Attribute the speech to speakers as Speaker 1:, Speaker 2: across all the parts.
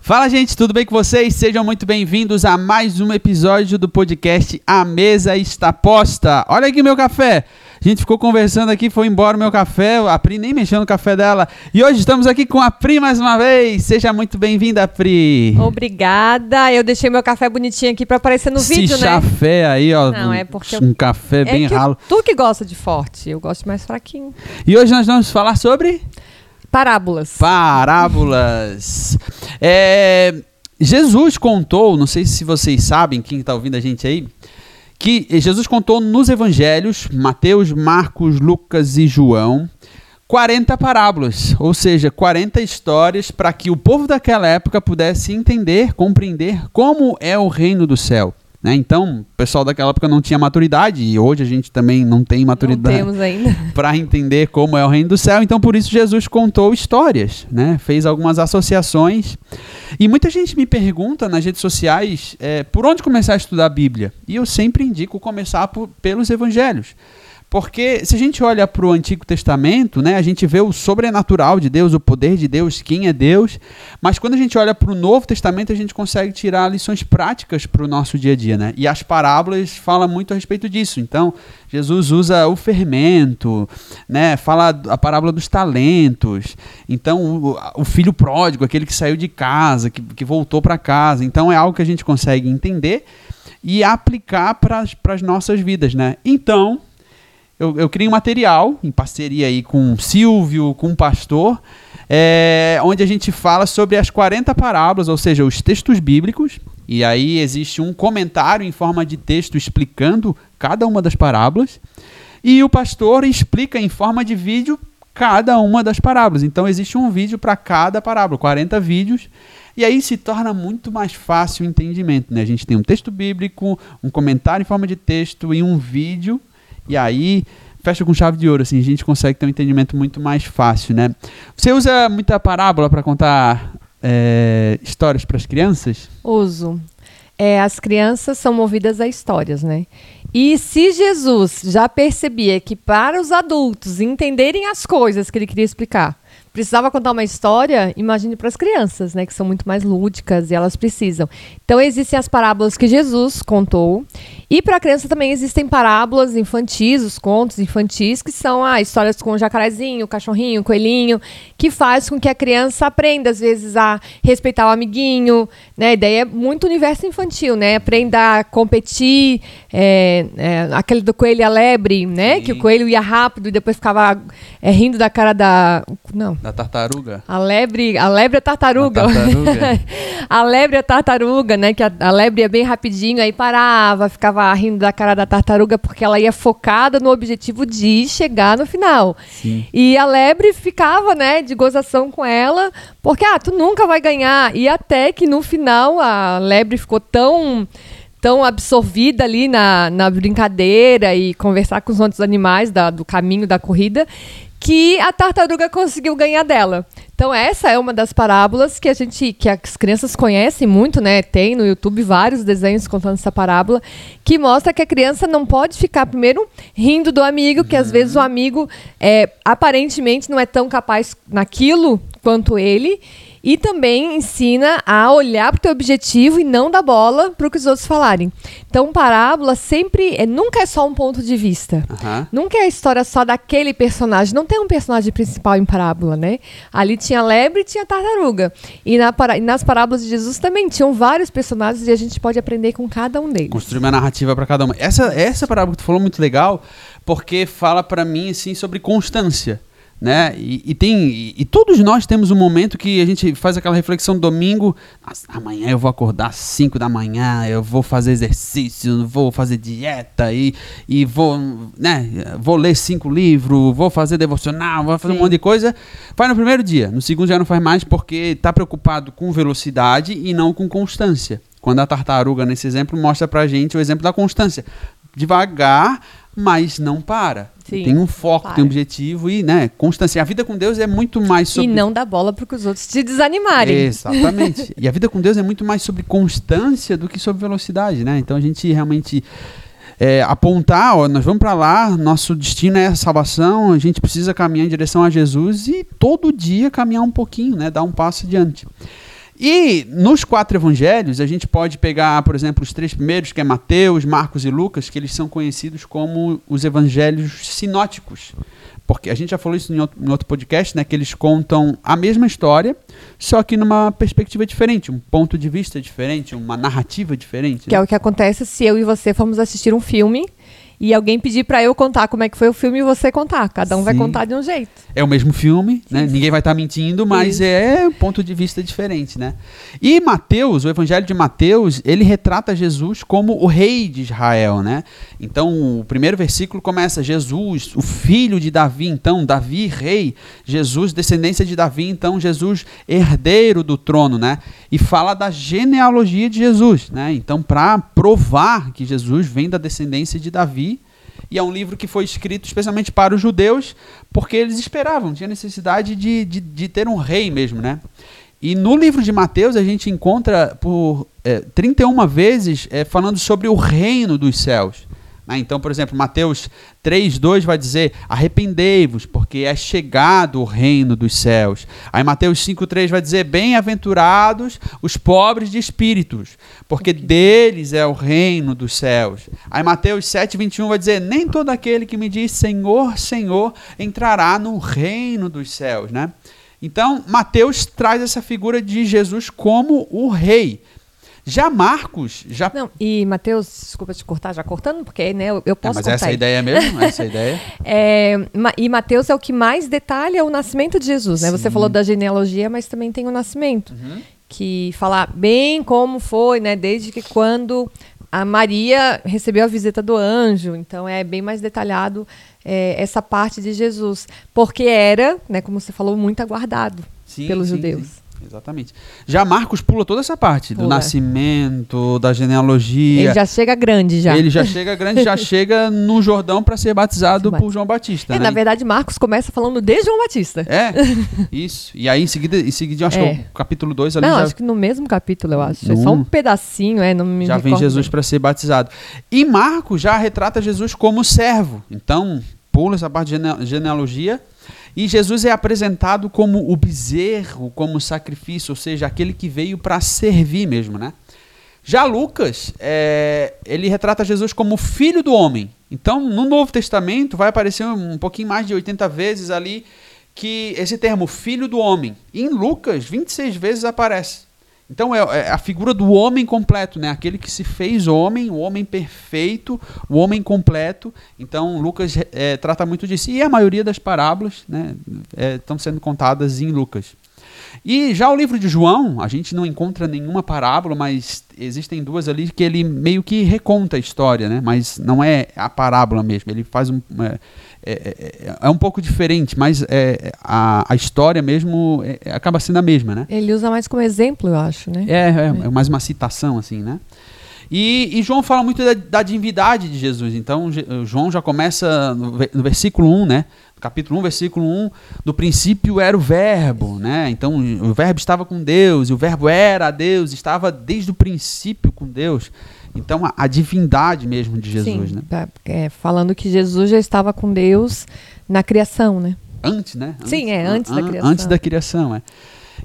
Speaker 1: Fala, gente, tudo bem com vocês? Sejam muito bem-vindos a mais um episódio do podcast A Mesa Está Posta. Olha aqui meu café. A gente ficou conversando aqui, foi embora o meu café, a Pri nem mexeu no café dela. E hoje estamos aqui com a Pri mais uma vez. Seja muito bem-vinda, Pri.
Speaker 2: Obrigada. Eu deixei meu café bonitinho aqui para aparecer no
Speaker 1: Esse
Speaker 2: vídeo, né?
Speaker 1: café aí, ó.
Speaker 2: Não, é porque
Speaker 1: um café
Speaker 2: é
Speaker 1: bem ralo.
Speaker 2: Tu que gosta de forte, eu gosto mais fraquinho.
Speaker 1: E hoje nós vamos falar sobre
Speaker 2: Parábolas.
Speaker 1: parábolas. É, Jesus contou, não sei se vocês sabem, quem está ouvindo a gente aí, que Jesus contou nos evangelhos, Mateus, Marcos, Lucas e João, 40 parábolas, ou seja, 40 histórias para que o povo daquela época pudesse entender, compreender como é o reino do céu. Né? Então, o pessoal daquela época não tinha maturidade, e hoje a gente também não tem maturidade para entender como é o reino do céu. Então, por isso, Jesus contou histórias, né? fez algumas associações. E muita gente me pergunta nas redes sociais é, por onde começar a estudar a Bíblia. E eu sempre indico começar por- pelos evangelhos. Porque se a gente olha para o Antigo Testamento, né, a gente vê o sobrenatural de Deus, o poder de Deus, quem é Deus. Mas quando a gente olha para o Novo Testamento, a gente consegue tirar lições práticas para o nosso dia a dia. Né? E as parábolas falam muito a respeito disso. Então, Jesus usa o fermento, né? fala a parábola dos talentos. Então, o, filho pródigo, aquele que saiu de casa, que, que voltou para casa. Então, é algo que a gente consegue entender e aplicar para as nossas vidas. Né? Então, eu, eu criei um material em parceria aí com o Silvio, com o pastor, é, onde a gente fala sobre as 40 parábolas, ou seja, os textos bíblicos. E aí existe um comentário em forma de texto explicando cada uma das parábolas. E o pastor explica em forma de vídeo cada uma das parábolas. Então existe um vídeo para cada parábola, 40 vídeos. E aí se torna muito mais fácil o entendimento. Né? A gente tem um texto bíblico, um comentário em forma de texto e um vídeo. E aí fecha com chave de ouro, assim, a gente consegue ter um entendimento muito mais fácil, né? Você usa muita parábola para contar é, histórias para as crianças?
Speaker 2: Uso. É, as crianças são movidas a histórias, né? E se Jesus já percebia que para os adultos entenderem as coisas que ele queria explicar, precisava contar uma história, imagine para as crianças, né? Que são muito mais lúdicas e elas precisam. Então existem as parábolas que Jesus contou. E para a criança também existem parábolas infantis, os contos infantis, que são ah, histórias com o jacarezinho, o cachorrinho, o coelhinho, que faz com que a criança aprenda, às vezes, a respeitar o amiguinho, né? A ideia é muito universo infantil, né? Aprenda a competir, é, é, aquele do coelho e a lebre, né?
Speaker 1: Sim.
Speaker 2: Que o coelho ia rápido e depois ficava é, rindo da cara da... Não,
Speaker 1: Da tartaruga?
Speaker 2: a lebre, a lebre é tartaruga.
Speaker 1: A tartaruga.
Speaker 2: a lebre é tartaruga, né? Que a, a lebre ia bem rapidinho, aí parava, ficava rindo da cara da tartaruga porque ela ia focada no objetivo de chegar no final.
Speaker 1: Sim.
Speaker 2: E a lebre ficava, né, de gozação com ela, porque ah, tu nunca vai ganhar. E até que no final a lebre ficou tão tão absorvida ali na, na brincadeira e conversar com os outros animais da- do caminho da corrida que a tartaruga conseguiu ganhar dela. Então essa é uma das parábolas que a gente que as crianças conhecem muito, né? Tem no YouTube vários desenhos contando essa parábola que mostra que a criança não pode ficar primeiro rindo do amigo, que às vezes o amigo é, aparentemente não é tão capaz naquilo quanto ele. E também ensina a olhar para o teu objetivo e não dar bola para o que os outros falarem. Então, parábola sempre é, nunca é só um ponto de vista.
Speaker 1: Aham.
Speaker 2: Nunca é a história só daquele personagem. Não tem um personagem principal em parábola, né? Ali tinha lebre e tinha tartaruga. E, na e nas parábolas de Jesus também tinham vários personagens e a gente pode aprender com cada um deles.
Speaker 1: Construir uma narrativa para cada uma. Essa, essa parábola que tu falou é muito legal, porque fala para mim assim sobre constância. Né? E, e tem e, e todos nós temos um momento que a gente faz aquela reflexão domingo, "Nossa, amanhã eu vou acordar às 5 da manhã, eu vou fazer exercício, vou fazer dieta e, e vou, né, vou ler cinco livros, vou fazer devocional, vou fazer um
Speaker 2: Sim.
Speaker 1: monte de coisa. Faz no primeiro dia, no segundo já não faz mais porque está preocupado com velocidade e não com constância. Quando a tartaruga, nesse exemplo, mostra pra gente o exemplo da constância. Devagar, mas não para.
Speaker 2: Sim,
Speaker 1: tem um foco, tem um objetivo e, né, constância. A vida com Deus é muito mais sobre
Speaker 2: E não dar bola para que os outros te desanimarem.
Speaker 1: Exatamente. e a vida com Deus é muito mais sobre constância do que sobre velocidade, né? Então a gente realmente é, apontar, ó, nós vamos para lá, nosso destino é a salvação, a gente precisa caminhar em direção a Jesus e todo dia caminhar um pouquinho, né? Dar um passo adiante. E nos quatro evangelhos, a gente pode pegar, por exemplo, os três primeiros, que é Mateus, Marcos e Lucas, que eles são conhecidos como os evangelhos sinóticos. Porque a gente já falou isso em outro, em outro podcast, né? Que eles contam a mesma história, só que numa perspectiva diferente, um ponto de vista diferente, uma narrativa diferente.
Speaker 2: Que
Speaker 1: né?
Speaker 2: é o que acontece se eu e você formos assistir um filme e alguém pedir pra eu contar como é que foi o filme e você contar. Cada um vai
Speaker 1: Sim.
Speaker 2: contar de um jeito.
Speaker 1: É o mesmo filme, né? Ninguém vai estar mentindo, mas
Speaker 2: Isso.
Speaker 1: é um ponto de vista diferente, né? E Mateus, o Evangelho de Mateus, ele retrata Jesus como o rei de Israel, né? Então, o primeiro versículo começa Jesus, o filho de Davi, então Davi rei, Jesus descendência de Davi, então Jesus herdeiro do trono, né? E fala da genealogia de Jesus, né? Então, para provar que Jesus vem da descendência de Davi, e é um livro que foi escrito especialmente para os judeus, porque eles esperavam, tinha necessidade de, de, de ter um rei mesmo, né? E no livro de Mateus a gente encontra por é, 31 vezes é, falando sobre o reino dos céus. Né? Então, por exemplo, Mateus 3,2 vai dizer: Arrependei-vos, porque é chegado o reino dos céus. Aí Mateus 5,3 vai dizer: Bem-aventurados os pobres de espíritos, porque deles é o reino dos céus. Aí Mateus 7,21 vai dizer: Nem todo aquele que me diz Senhor, Senhor entrará no reino dos céus. Né? Então, Mateus traz essa figura de Jesus como o rei. Já Marcos, já
Speaker 2: Não, e Mateus, desculpa te cortar, já cortando, porque né, eu, eu
Speaker 1: É,
Speaker 2: posso
Speaker 1: mas
Speaker 2: cortar
Speaker 1: essa é a
Speaker 2: aí.
Speaker 1: ideia mesmo? Essa é ideia?
Speaker 2: É, Ma- e Mateus é o que mais detalha o nascimento de Jesus, né? Você
Speaker 1: Sim. Uhum.
Speaker 2: falou da genealogia, mas também tem o nascimento, que fala bem como foi, né? Desde que quando a Maria recebeu a visita do anjo, então é bem mais detalhado é, essa parte de Jesus, porque era, né? Como você falou, muito aguardado
Speaker 1: Sim,
Speaker 2: pelos
Speaker 1: sim,
Speaker 2: judeus.
Speaker 1: sim. Exatamente. Já Marcos pula toda essa parte do
Speaker 2: Pula.
Speaker 1: nascimento, da genealogia.
Speaker 2: Ele já chega grande já.
Speaker 1: Ele já chega grande, já chega no Jordão para ser batizado por João Batista.
Speaker 2: É,
Speaker 1: né?
Speaker 2: na verdade, Marcos começa falando de João Batista.
Speaker 1: É, isso. E aí em seguida, em seguida acho
Speaker 2: É.
Speaker 1: que é o capítulo 2 ali
Speaker 2: Não,
Speaker 1: já,
Speaker 2: acho que no mesmo capítulo, eu acho. É
Speaker 1: No
Speaker 2: só
Speaker 1: um.
Speaker 2: pedacinho, é, não me
Speaker 1: já vem Jesus para ser batizado. E Marcos já retrata Jesus como servo. Então, pula essa parte de gene- genealogia. E Jesus é apresentado como o bezerro, como sacrifício, ou seja, aquele que veio para servir mesmo, né? Já Lucas, é, ele retrata Jesus como filho do homem. Então, no Novo Testamento, vai aparecer um pouquinho mais de 80 vezes ali que esse termo, filho do homem. Em Lucas, 26 vezes aparece. Então, é, é a figura do homem completo, né? Aquele que se fez homem, o homem perfeito, o homem completo. Então, Lucas é, trata muito disso. E a maioria das parábolas né, é, estão sendo contadas em Lucas. E já o livro de João, a gente não encontra nenhuma parábola, mas existem duas ali que ele meio que reconta a história, né? Mas não é a parábola mesmo. Ele faz um. É, é, é- é um pouco diferente, mas é, a, a história mesmo é- acaba sendo a mesma, né?
Speaker 2: Ele usa mais como exemplo, eu acho, né?
Speaker 1: É, é, é mais uma citação, assim, né? E, e João fala muito da, da divindade de Jesus. Então, João já começa no, no versículo 1, né? No capítulo 1, versículo 1, do princípio era o verbo, né? Então, o verbo estava com Deus, e o verbo era Deus, estava desde o princípio com Deus. Então, a, a divindade mesmo de Jesus,
Speaker 2: Sim,
Speaker 1: né?
Speaker 2: tá, é, falando que Jesus já estava com Deus na criação, né?
Speaker 1: Antes, né?
Speaker 2: Sim, é, antes da
Speaker 1: an-
Speaker 2: criação.
Speaker 1: Antes da criação, é.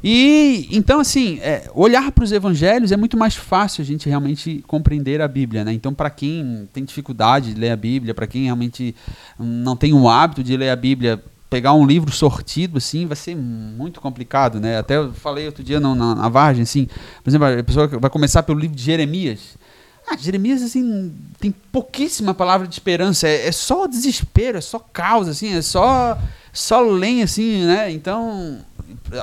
Speaker 1: E então, assim, é, olhar para os evangelhos é muito mais fácil a gente realmente compreender a Bíblia, né? Então, para quem tem dificuldade de ler a Bíblia, para quem realmente não tem o hábito de ler a Bíblia, pegar um livro sortido, assim, vai ser muito complicado, né? Até eu falei outro dia na, na, na Vargem, assim, por exemplo, a pessoa vai começar pelo livro de Jeremias. Ah, Jeremias, assim, tem pouquíssima palavra de esperança, é, é só desespero, é só caos, assim, é só, só lenha, assim, né? Então,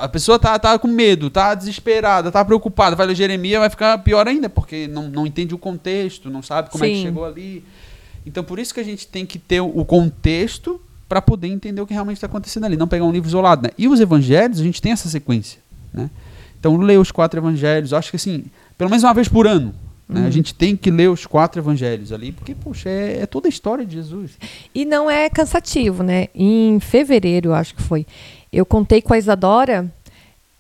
Speaker 1: a pessoa tá, tá com medo, tá desesperada, tá preocupada, vai ler Jeremias, vai ficar pior ainda, porque não, não entende o contexto, não sabe como é que
Speaker 2: Sim.
Speaker 1: chegou ali. Então, por isso que a gente tem que ter o contexto para poder entender o que realmente está acontecendo ali, não pegar um livro isolado, né? E os evangelhos, a gente tem essa sequência, né? Então, ler os quatro evangelhos, acho que assim, pelo menos uma vez por ano, né? A gente tem que ler os quatro evangelhos ali, porque, poxa, é, é toda a história de Jesus.
Speaker 2: E não é cansativo, né? Em fevereiro, eu acho que foi, eu contei com a Isadora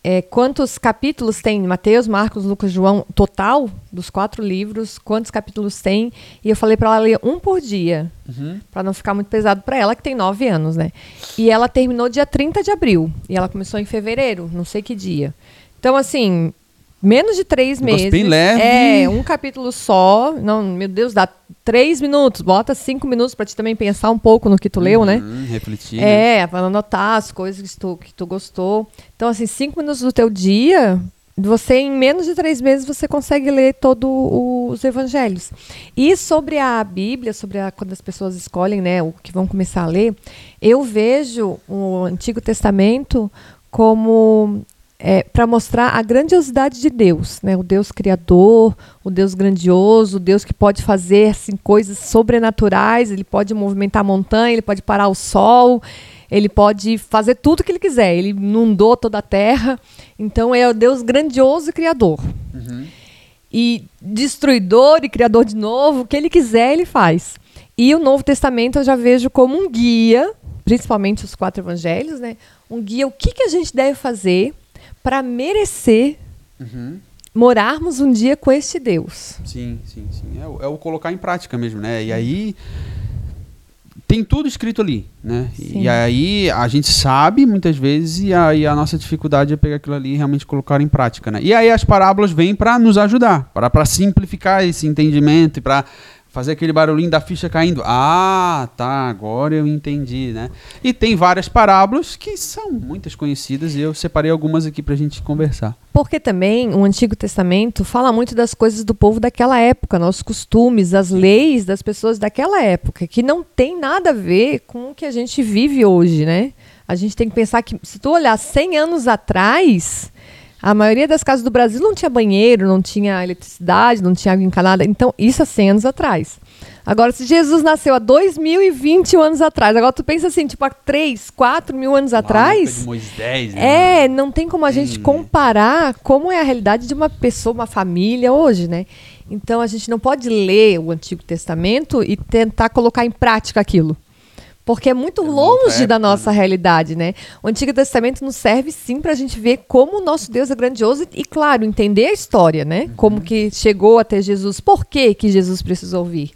Speaker 2: é, quantos capítulos tem Mateus, Marcos, Lucas, João, total dos quatro livros, quantos capítulos tem, e eu falei para ela ler um por dia,
Speaker 1: Uhum.
Speaker 2: para não ficar muito pesado para ela, que tem nove anos, né? E ela terminou dia 30 de abril, e ela começou em fevereiro, não sei que dia. Então, assim, menos de três meses.
Speaker 1: bem leve.
Speaker 2: É, um capítulo só. Não, meu Deus, dá três minutos. Bota cinco minutos pra te também pensar um pouco no que tu leu, né?
Speaker 1: Hum, refletir. né?
Speaker 2: É, para anotar as coisas que tu, que tu gostou. Então, assim, cinco minutos do teu dia, você, em menos de três meses, você consegue ler todos os evangelhos. E sobre a Bíblia, sobre a, quando as pessoas escolhem né, o que vão começar a ler, eu vejo o Antigo Testamento como para mostrar a grandiosidade de Deus, né? O Deus criador, o Deus grandioso, o Deus que pode fazer assim, coisas sobrenaturais, ele pode movimentar a montanha, ele pode parar o sol, ele pode fazer tudo que ele quiser. Ele inundou toda a terra. Então é o Deus grandioso e criador. E destruidor e criador de novo, o que ele quiser, ele faz. E o Novo Testamento eu já vejo como um guia, principalmente os quatro evangelhos, né? Um guia, o que, que a gente deve fazer para merecer
Speaker 1: Uhum.
Speaker 2: morarmos um dia com este Deus.
Speaker 1: Sim, sim, sim. É, o- é o colocar em prática mesmo, né? E aí tem tudo escrito ali, né?
Speaker 2: Sim.
Speaker 1: E aí a gente sabe muitas vezes e aí a nossa dificuldade é pegar aquilo ali e realmente colocar em prática, né? E aí as parábolas vêm para nos ajudar, para para simplificar esse entendimento e para fazer aquele barulhinho da ficha caindo. Ah, tá, agora eu entendi, né? E tem várias parábolas que são muitas conhecidas e eu separei algumas aqui pra gente conversar.
Speaker 2: Porque também o Antigo Testamento fala muito das coisas do povo daquela época, né? os costumes, as leis das pessoas daquela época, que não tem nada a ver com o que a gente vive hoje, né? A gente tem que pensar que, se tu olhar 100 anos atrás, a maioria das casas do Brasil não tinha banheiro, não tinha eletricidade, não tinha água encanada. Então, isso há 100 anos atrás. Agora, se Jesus nasceu há 2021 anos atrás, agora tu pensa assim, tipo, há 3, 4 mil anos
Speaker 1: época
Speaker 2: atrás...
Speaker 1: de Moisés, né?
Speaker 2: É, não tem como a gente comparar como é a realidade de uma pessoa, uma família hoje, né? Então a gente não pode ler o Antigo Testamento e tentar colocar em prática aquilo. Porque é muito
Speaker 1: É
Speaker 2: longe da
Speaker 1: época,
Speaker 2: nossa
Speaker 1: né?
Speaker 2: realidade, né? O Antigo Testamento nos serve sim para a gente ver como o nosso Deus é grandioso e, claro, entender a história, né?
Speaker 1: Uhum.
Speaker 2: Como que chegou até Jesus, por que que Jesus precisou vir.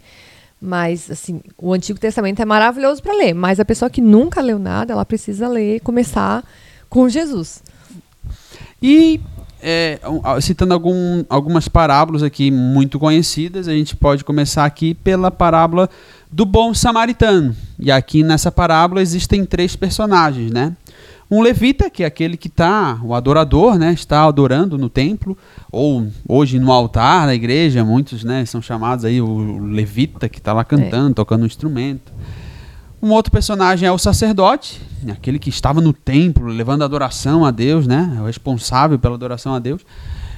Speaker 2: Mas, assim, o Antigo Testamento é maravilhoso para ler, mas a pessoa que nunca leu nada, ela precisa ler, começar com Jesus.
Speaker 1: E é, citando algum, algumas parábolas aqui muito conhecidas, a gente pode começar aqui pela parábola do bom samaritano. E aqui nessa parábola existem três personagens, né? Um levita, que é aquele que está, o adorador, né? Está adorando no templo, ou hoje no altar da igreja, muitos né, são chamados aí o levita, que está lá cantando, tocando um instrumento. Um outro personagem é o sacerdote, aquele que estava no templo levando adoração a Deus, né? É o responsável pela adoração a Deus.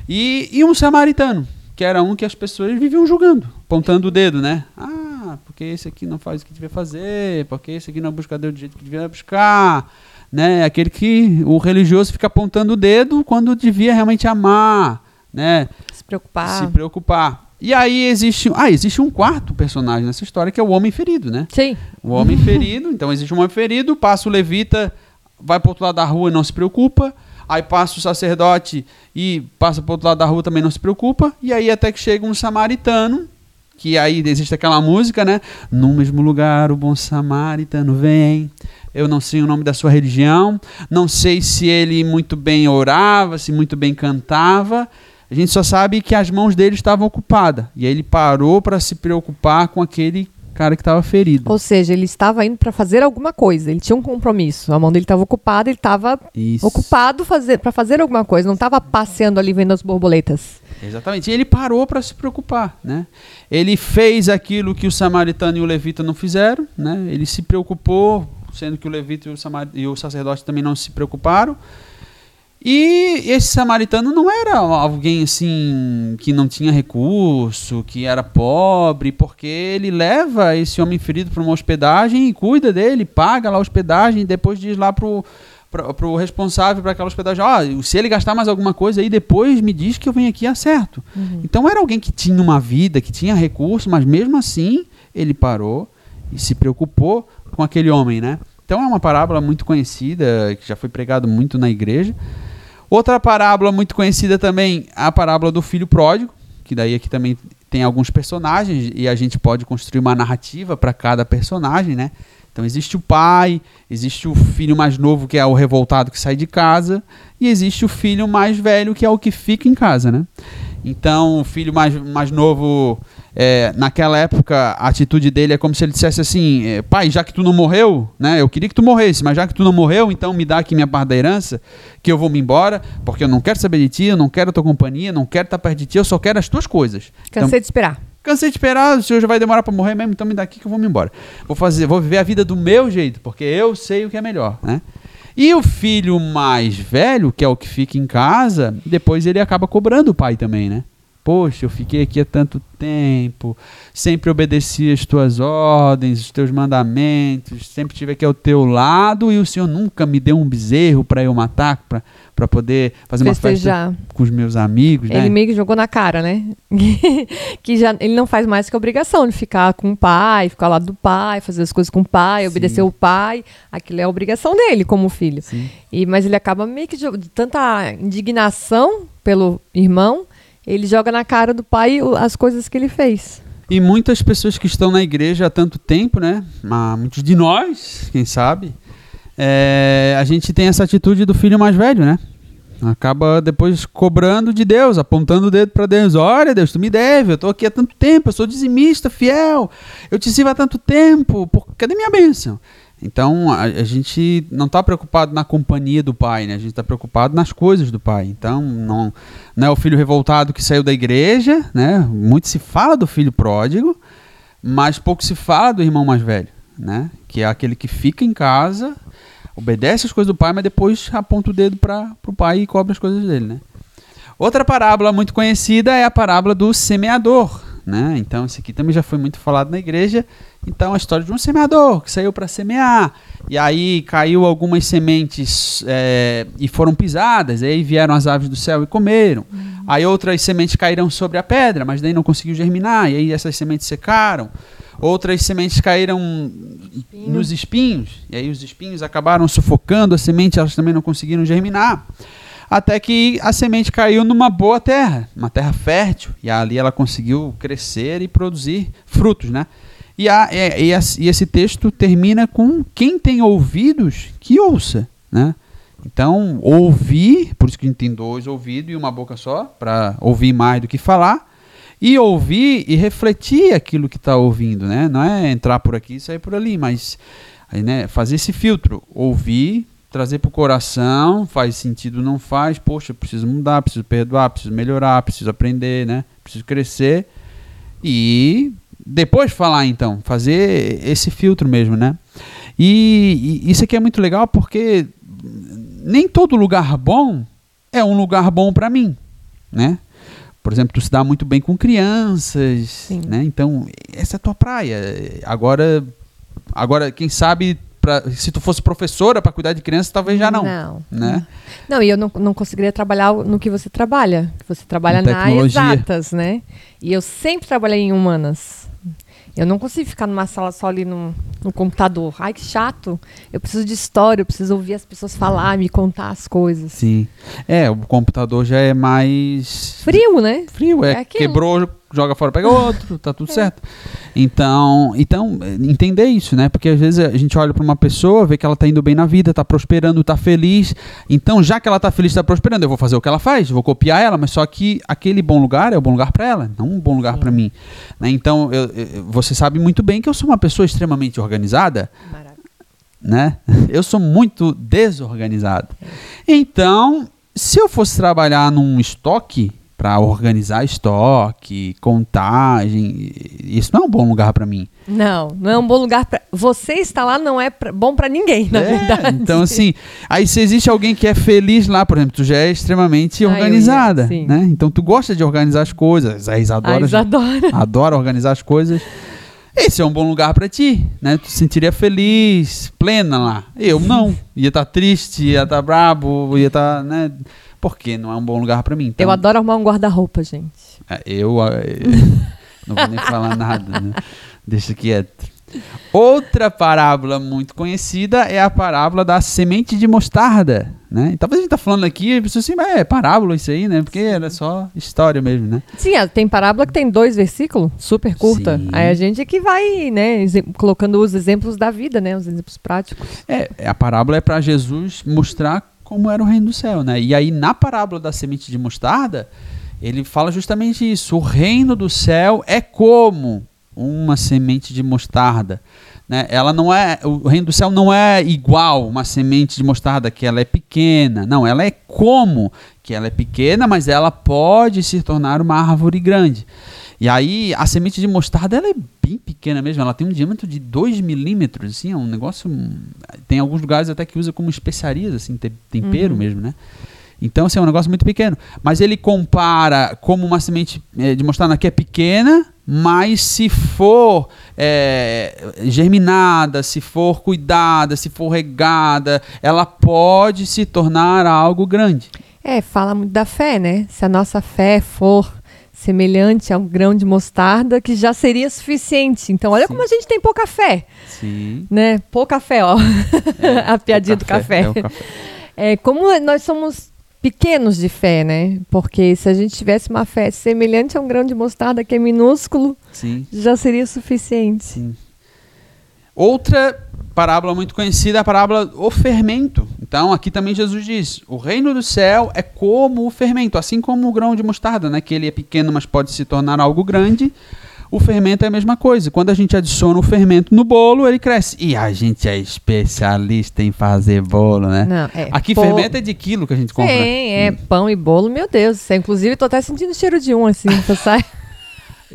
Speaker 1: E, e um samaritano, que era um que as pessoas viviam julgando, apontando o dedo, né? Ah, porque esse aqui não faz o que devia fazer, porque esse aqui não busca Deus do jeito que devia buscar, né? Aquele que o religioso fica apontando o dedo quando devia realmente amar, né?
Speaker 2: Se preocupar.
Speaker 1: Se preocupar. E aí existe, ah, existe um quarto personagem nessa história que é o homem ferido, né?
Speaker 2: Sim.
Speaker 1: O homem ferido, então existe um homem ferido, passa o levita, vai para outro lado da rua e não se preocupa. Aí passa o sacerdote e passa para outro lado da rua também não se preocupa. E aí até que chega um samaritano, que aí existe aquela música, né? No mesmo lugar o bom samaritano vem. Eu não sei o nome da sua religião, não sei se ele muito bem orava, se muito bem cantava. A gente só sabe que as mãos dele estavam ocupadas. E aí ele parou para se preocupar com aquele cara que estava ferido.
Speaker 2: Ou seja, ele estava indo para fazer alguma coisa, ele tinha um compromisso. A mão dele estava ocupada, ele estava ocupado fazer, para fazer alguma coisa, não estava passeando ali vendo as borboletas.
Speaker 1: Exatamente. E ele parou para se preocupar, né? Ele fez aquilo que o samaritano e o levita não fizeram, né? Ele se preocupou, sendo que o levita e o, samar... e o sacerdote também não se preocuparam. E esse samaritano não era alguém assim que não tinha recurso, que era pobre, porque ele leva esse homem ferido para uma hospedagem e cuida dele, paga lá a hospedagem e depois diz lá pro para o responsável para aquela hospedagem, ó, se ele gastar mais alguma coisa aí, depois me diz que eu venho aqui e acerto. Então era alguém que tinha uma vida, que tinha recurso, mas mesmo assim ele parou e se preocupou com aquele homem, né? Então é uma parábola muito conhecida, que já foi pregado muito na igreja. Outra parábola muito conhecida também, a parábola do filho pródigo, que daí aqui também tem alguns personagens e a gente pode construir uma narrativa para cada personagem, né? Então existe o pai, existe o filho mais novo que é o revoltado que sai de casa e existe o filho mais velho que é o que fica em casa, né? Então o filho mais, mais novo é, naquela época a atitude dele é como se ele dissesse assim: é, pai, já que tu não morreu, né? Eu queria que tu morresse, mas já que tu não morreu, então me dá aqui minha parte da herança, que eu vou me embora, porque eu não quero saber de ti, eu não quero a tua companhia, não quero estar perto de ti, eu só quero as tuas coisas.
Speaker 2: Cansei
Speaker 1: então,
Speaker 2: de esperar.
Speaker 1: Cansei de esperar, o senhor já vai demorar para morrer mesmo, então me dá aqui que eu vou me embora. Vou fazer, vou viver a vida do meu jeito, porque eu sei o que é melhor, né? E o filho mais velho, que é o que fica em casa, depois ele acaba cobrando o pai também, né? Poxa, eu fiquei aqui há tanto tempo, sempre obedeci as tuas ordens, os teus mandamentos, sempre estive aqui ao teu lado e o Senhor nunca me deu um bezerro para eu matar, para poder fazer
Speaker 2: Festejar.
Speaker 1: uma festa com os meus amigos.
Speaker 2: Ele
Speaker 1: né?
Speaker 2: meio que jogou na cara, né? que já ele não faz mais que a obrigação de ficar com o pai, ficar ao lado do pai, fazer as coisas com o pai,
Speaker 1: Sim.
Speaker 2: obedecer o pai. Aquilo é a obrigação dele como filho.
Speaker 1: Sim.
Speaker 2: E, mas ele acaba meio que de, de tanta indignação pelo irmão, ele joga na cara do pai as coisas que ele fez.
Speaker 1: E muitas pessoas que estão na igreja há tanto tempo, né? Muitos de nós, quem sabe, é, a gente tem essa atitude do filho mais velho, né? Acaba depois cobrando de Deus, apontando o dedo para Deus. Olha, Deus, tu me deve, eu tô aqui há tanto tempo, eu sou dizimista, fiel, eu te sirvo há tanto tempo, por... cadê minha bênção? Então a, a gente não está preocupado na companhia do pai, né? A gente está preocupado nas coisas do pai. Então não, não é o filho revoltado que saiu da igreja, né? Muito se fala do filho pródigo, mas pouco se fala do irmão mais velho, né? Que é aquele que fica em casa, obedece as coisas do pai, mas depois aponta o dedo para o pai e cobra as coisas dele, né? Outra parábola muito conhecida é a parábola do semeador, né? Então isso aqui também já foi muito falado na igreja. Então a história de um semeador que saiu para semear e aí caiu algumas sementes é, e foram pisadas. Aí vieram as aves do céu e comeram. Aí outras sementes caíram sobre a pedra, mas daí não conseguiu germinar. E aí essas sementes secaram. Outras sementes caíram nos espinhos. E aí os espinhos acabaram sufocando a semente. Elas também não conseguiram germinar até que a semente caiu numa boa terra, uma terra fértil, e ali ela conseguiu crescer e produzir frutos, né? E, a, e, e, e esse texto termina com quem tem ouvidos que ouça, né? Então, ouvir, por isso que a gente tem dois ouvidos e uma boca só, para ouvir mais do que falar, e ouvir e refletir aquilo que está ouvindo, né? Não é entrar por aqui e sair por ali, mas né, fazer esse filtro, ouvir, trazer para o coração, faz sentido, não faz, poxa, preciso mudar, preciso perdoar, preciso melhorar, preciso aprender, né? Preciso crescer e depois falar então, fazer esse filtro mesmo, né? E, e isso aqui é muito legal porque nem todo lugar bom é um lugar bom para mim, né? Por exemplo, tu se dá muito bem com crianças,
Speaker 2: Sim.
Speaker 1: né? Então, essa é a tua praia. Agora, agora quem sabe pra, se tu fosse professora para cuidar de crianças, talvez já não,
Speaker 2: Não.
Speaker 1: né?
Speaker 2: Não, e eu não, não conseguiria trabalhar no que você trabalha. que Você trabalha
Speaker 1: Com
Speaker 2: na exatas, né? E eu sempre trabalhei em humanas. Eu não consigo ficar numa sala só ali no, no computador. Ai, que chato. Eu preciso de história, eu preciso ouvir as pessoas falar, me contar as coisas.
Speaker 1: Sim. É, o computador já é mais
Speaker 2: Frio, né?
Speaker 1: frio, é,
Speaker 2: É
Speaker 1: quebrou, joga fora, pega outro, tá tudo certo. Então, então, entender isso, né? Porque às vezes a gente olha para uma pessoa, vê que ela tá indo bem na vida, tá prosperando, tá feliz. Então, já que ela tá feliz, tá prosperando, eu vou fazer o que ela faz, vou copiar ela, mas só que aquele bom lugar é o bom lugar para ela, não um bom lugar para mim. Né? Então, eu- eu- você sabe muito bem que eu sou uma pessoa extremamente organizada,
Speaker 2: Maravilha.
Speaker 1: né? Eu sou muito desorganizado. Então, se eu fosse trabalhar num estoque para organizar estoque, contagem, isso não é um bom lugar para mim.
Speaker 2: Não, não é um bom lugar para. Você estar lá não é pra- bom para ninguém, na
Speaker 1: É,
Speaker 2: verdade.
Speaker 1: Então, assim, aí se existe alguém que é feliz lá, por exemplo, tu já é extremamente
Speaker 2: Ah, ia,
Speaker 1: organizada,
Speaker 2: sim.
Speaker 1: né? Então tu gosta de organizar as coisas. A Isadora
Speaker 2: A Isadora.
Speaker 1: adora organizar as coisas. Esse é um bom lugar para ti, né? Tu se sentiria feliz, plena lá. Eu não. Ia estar triste, ia estar brabo, ia estar, né? Porque não é um bom lugar para mim. Então,
Speaker 2: Eu adoro arrumar um guarda-roupa, gente.
Speaker 1: é, Eu, eh, não vou nem falar nada, né? Deixa quieto. Outra parábola muito conhecida é a parábola da semente de mostarda, né? E talvez a gente tá falando aqui, e pessoas assim, mas é parábola isso aí, né? Porque era só história mesmo, né?
Speaker 2: Sim, ah, tem parábola que tem dois versículos, super curta.
Speaker 1: Sim.
Speaker 2: Aí a gente é que vai, né, colocando os exemplos da vida, né, os exemplos práticos.
Speaker 1: É, a parábola é para Jesus mostrar como era o reino do céu, né? E aí na parábola da semente de mostarda, ele fala justamente isso. O reino do céu é como uma semente de mostarda, né? Ela não é, o reino do céu não é igual uma semente de mostarda que ela é pequena. Não, ela é como que ela é pequena, mas ela pode se tornar uma árvore grande. E aí a semente de mostarda ela é bem pequena mesmo, ela tem um diâmetro de 2 milímetros, assim, é um negócio. Tem alguns lugares até que usa como especiarias, assim, te- tempero mesmo, né? Então, assim, é um negócio muito pequeno. Mas ele compara como uma semente eh, de mostarda que é pequena, mas se for eh, germinada, se for cuidada, se for regada, ela pode se tornar algo grande.
Speaker 2: É, fala muito da fé, né? Se a nossa fé for semelhante a um grão de mostarda, que já seria suficiente. Então, olha
Speaker 1: Sim.
Speaker 2: como a gente tem pouca fé,
Speaker 1: Sim.
Speaker 2: né? Pouca fé, ó. a piadinha do café.
Speaker 1: É o café.
Speaker 2: É, como nós somos pequenos de fé, né? Porque se a gente tivesse uma fé semelhante a um grão de mostarda que é minúsculo,
Speaker 1: Sim.
Speaker 2: já seria suficiente.
Speaker 1: Sim. Outra parábola muito conhecida a parábola o fermento. Então, aqui também Jesus diz: o reino do céu é como o fermento, assim como o grão de mostarda, né? Que ele é pequeno, mas pode se tornar algo grande. O fermento é a mesma coisa. Quando a gente adiciona o fermento no bolo, ele cresce. E a gente é especialista em fazer bolo, né?
Speaker 2: Não, é,
Speaker 1: Aqui
Speaker 2: pô-
Speaker 1: fermento é de quilo que a gente compra.
Speaker 2: Sim, é pão e bolo, meu Deus. Inclusive, tô até sentindo o cheiro de um, assim, você sai.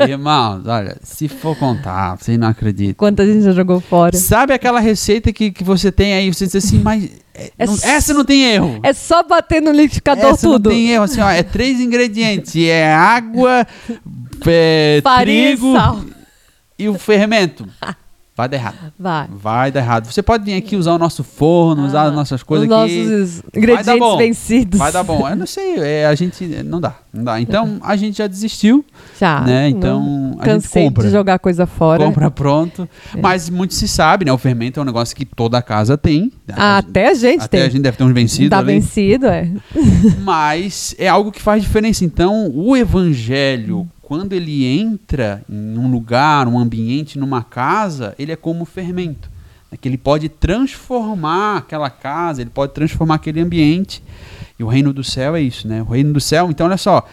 Speaker 1: Irmãos, olha, se for contar, vocês não acreditam.
Speaker 2: Quanta gente já jogou fora.
Speaker 1: Sabe aquela receita que, que você tem aí, você diz assim, mas é,
Speaker 2: É
Speaker 1: não- essa não tem erro.
Speaker 2: É só bater no liquidificador
Speaker 1: essa
Speaker 2: tudo.
Speaker 1: não tem erro, assim, ó, é três ingredientes, é água, é,
Speaker 2: Farinha e
Speaker 1: trigo
Speaker 2: sal.
Speaker 1: e o fermento. Vai dar errado.
Speaker 2: Vai.
Speaker 1: Vai dar errado. Você pode vir aqui usar o nosso forno, usar as nossas coisas
Speaker 2: Os
Speaker 1: aqui.
Speaker 2: nossos
Speaker 1: Vai dar
Speaker 2: ingredientes
Speaker 1: bom.
Speaker 2: vencidos.
Speaker 1: Vai dar bom. Eu não sei, é, a gente não dá, não dá. Então a gente já desistiu,
Speaker 2: Já.
Speaker 1: né? Então a gente
Speaker 2: Cansei
Speaker 1: compra.
Speaker 2: de jogar coisa fora.
Speaker 1: Compra pronto.
Speaker 2: É.
Speaker 1: Mas muito se sabe, né? O fermento é um negócio que toda casa tem.
Speaker 2: Ah, até a gente
Speaker 1: Até
Speaker 2: tem.
Speaker 1: a gente deve ter uns vencidos
Speaker 2: tá
Speaker 1: ali.
Speaker 2: vencido, é.
Speaker 1: Mas é algo que faz diferença. Então, o evangelho, quando ele entra em um lugar, um ambiente, numa casa, ele é como fermento. É que ele pode transformar aquela casa, ele pode transformar aquele ambiente. E o reino do céu é isso, né? O reino do céu, então olha só,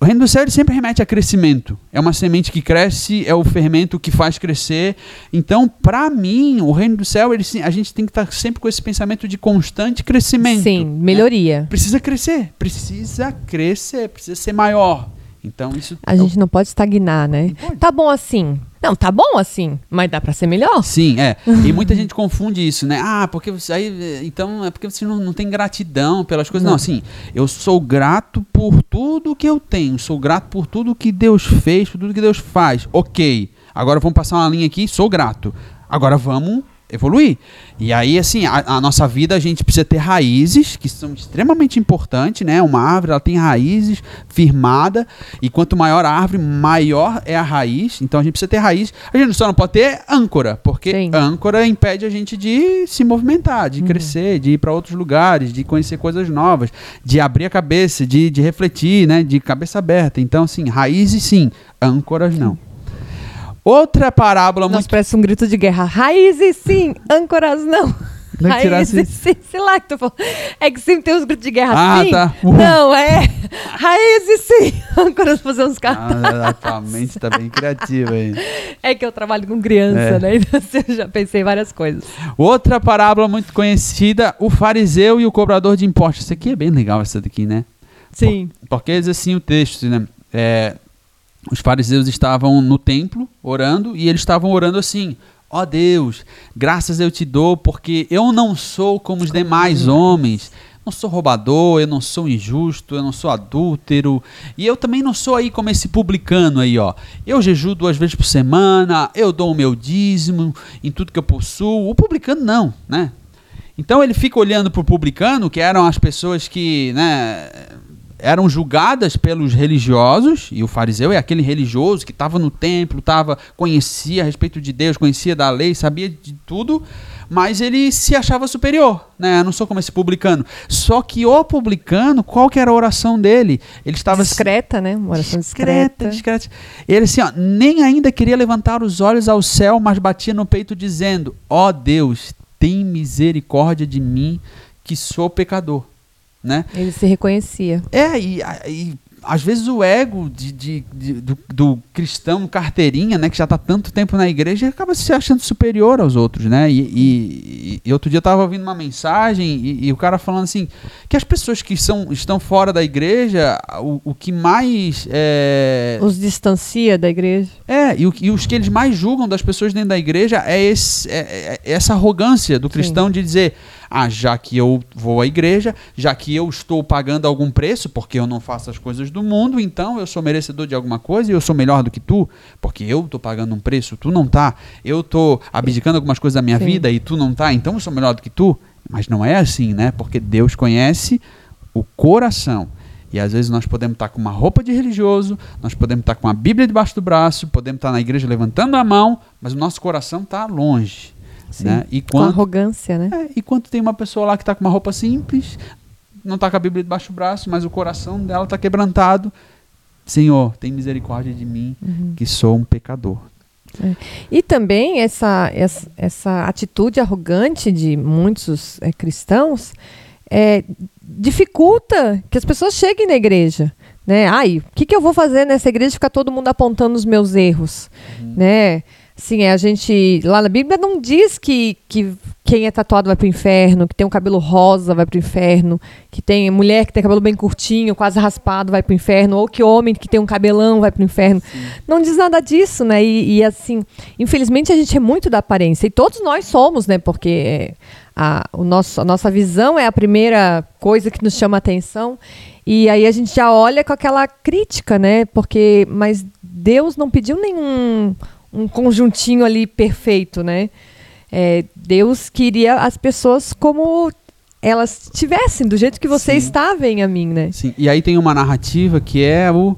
Speaker 1: o reino do céu ele sempre remete a crescimento. É uma semente que cresce, é o fermento que faz crescer. Então, para mim, o reino do céu, ele, a gente tem que estar sempre com esse pensamento de constante crescimento.
Speaker 2: Sim,
Speaker 1: né?
Speaker 2: melhoria.
Speaker 1: Precisa crescer, precisa crescer, precisa ser maior. Então, isso
Speaker 2: A gente não pode estagnar, né?
Speaker 1: pode.
Speaker 2: Tá bom assim. Não, tá bom assim, mas dá pra ser melhor.
Speaker 1: Sim, é. E muita gente confunde isso, né? Ah, porque você aí. Então é porque você não, não tem gratidão pelas coisas. Não.
Speaker 2: Não.
Speaker 1: assim, eu sou grato por tudo que eu tenho. Sou grato por tudo que Deus fez, por tudo que Deus faz. Ok. Agora vamos passar uma linha aqui, sou grato. Agora vamos evoluir. E aí, assim, a, a nossa vida a gente precisa ter raízes, que são extremamente importantes, né? Uma árvore, ela tem raízes firmada, e quanto maior a árvore, maior é a raiz. Então a gente precisa ter raiz. A gente só não pode ter âncora, porque
Speaker 2: Sim.
Speaker 1: âncora impede a gente de se movimentar, de crescer, de ir para outros lugares, de conhecer coisas novas, de abrir a cabeça, de, de refletir, né? De cabeça aberta. Então, assim, raízes sim, âncoras não. Outra parábola
Speaker 2: Nossa,
Speaker 1: muito
Speaker 2: parece um grito de guerra. Raízes sim, âncoras não.
Speaker 1: Não é
Speaker 2: Raízes sim, sei lá que tu falou. É que sempre tem os gritos de guerra
Speaker 1: Ah,
Speaker 2: sim.
Speaker 1: tá. Uhum.
Speaker 2: Não, é. Raízes sim, âncoras fazer uns cartões.
Speaker 1: Ah, a tua mente tá bem criativa aí.
Speaker 2: É que eu trabalho com criança,
Speaker 1: É.
Speaker 2: né? Então assim, eu já pensei várias coisas.
Speaker 1: Outra parábola muito conhecida, o fariseu e o cobrador de impostos. Isso aqui é bem legal, essa daqui, né?
Speaker 2: Sim.
Speaker 1: Porque diz assim o texto, né? É, os fariseus estavam no templo orando e eles estavam orando assim: Ó Deus, graças eu te dou, porque eu não sou como os demais homens. Não sou roubador, eu não sou injusto, eu não sou adúltero. E eu também não sou aí como esse publicano aí, ó. Eu jejuo duas vezes por semana, eu dou o meu dízimo em tudo que eu possuo. O publicano não, né? Então ele fica olhando pro publicano, que eram as pessoas que, né, eram julgadas pelos religiosos, e o fariseu é aquele religioso que estava no templo, tava, conhecia a respeito de Deus, conhecia da lei, sabia de tudo, mas ele se achava superior, né? Eu não sou como esse publicano. Só que o publicano, qual que era a oração dele? Ele estava
Speaker 2: discreta, né? Uma oração discreta.
Speaker 1: discreta. discreta. Ele assim, ó, nem ainda queria levantar os olhos ao céu, mas batia no peito dizendo: "Ó oh Deus, tem misericórdia de mim, que sou pecador." Né?
Speaker 2: Ele se reconhecia.
Speaker 1: É, e, e às vezes o ego de, de, de do, do, cristão carteirinha, né, que já está tanto tempo na igreja, acaba se achando superior aos outros, né? E, e, e outro dia eu estava ouvindo uma mensagem e, o cara falando assim que as pessoas que são, estão fora da igreja, o, o que mais é...
Speaker 2: os distancia da igreja.
Speaker 1: É, e, o, e os que eles mais julgam das pessoas dentro da igreja é, esse, é, é essa arrogância do cristão Sim. de dizer ah, já que eu vou à igreja, já que eu estou pagando algum preço, porque eu não faço as coisas do mundo, então eu sou merecedor de alguma coisa e eu sou melhor do que tu, porque eu estou pagando um preço, tu não tá. Eu estou abdicando algumas coisas da minha Sim. vida e tu não tá, então eu sou melhor do que tu. Mas não é assim, né? Porque Deus conhece o coração. E às vezes nós podemos estar com uma roupa de religioso, nós podemos estar com a Bíblia debaixo do braço, podemos estar na igreja levantando a mão, mas o nosso coração está longe. Sim, né?
Speaker 2: E quando, com arrogância, né?
Speaker 1: É, e quando tem uma pessoa lá que está com uma roupa simples, não está com a Bíblia debaixo do braço, mas o coração dela está quebrantado. Senhor, tem misericórdia de mim, uhum. que sou um pecador.
Speaker 2: É. E também essa, essa, essa, atitude arrogante de muitos é, cristãos é, dificulta que as pessoas cheguem na igreja. Né? Ai, o que, que eu vou fazer nessa igreja ficar todo mundo apontando os meus erros? Uhum. Né? Sim, é, a gente. Lá na Bíblia não diz que, que quem é tatuado vai para o inferno, que tem um cabelo rosa vai para o inferno, que tem mulher que tem cabelo bem curtinho, quase raspado, vai para o inferno, ou que homem que tem um cabelão vai para o inferno. Sim. Não diz nada disso, né? E, e, assim, infelizmente a gente é muito da aparência. E todos nós somos, né? Porque a, o nosso, a nossa visão é a primeira coisa que nos chama a atenção. E aí a gente já olha com aquela crítica, né? Porque, mas Deus não pediu nenhum um conjuntinho ali perfeito, né? É, Deus queria as pessoas como elas tivessem, do jeito que você Sim. está, vem a mim, né?
Speaker 1: Sim, e aí tem uma narrativa que é o,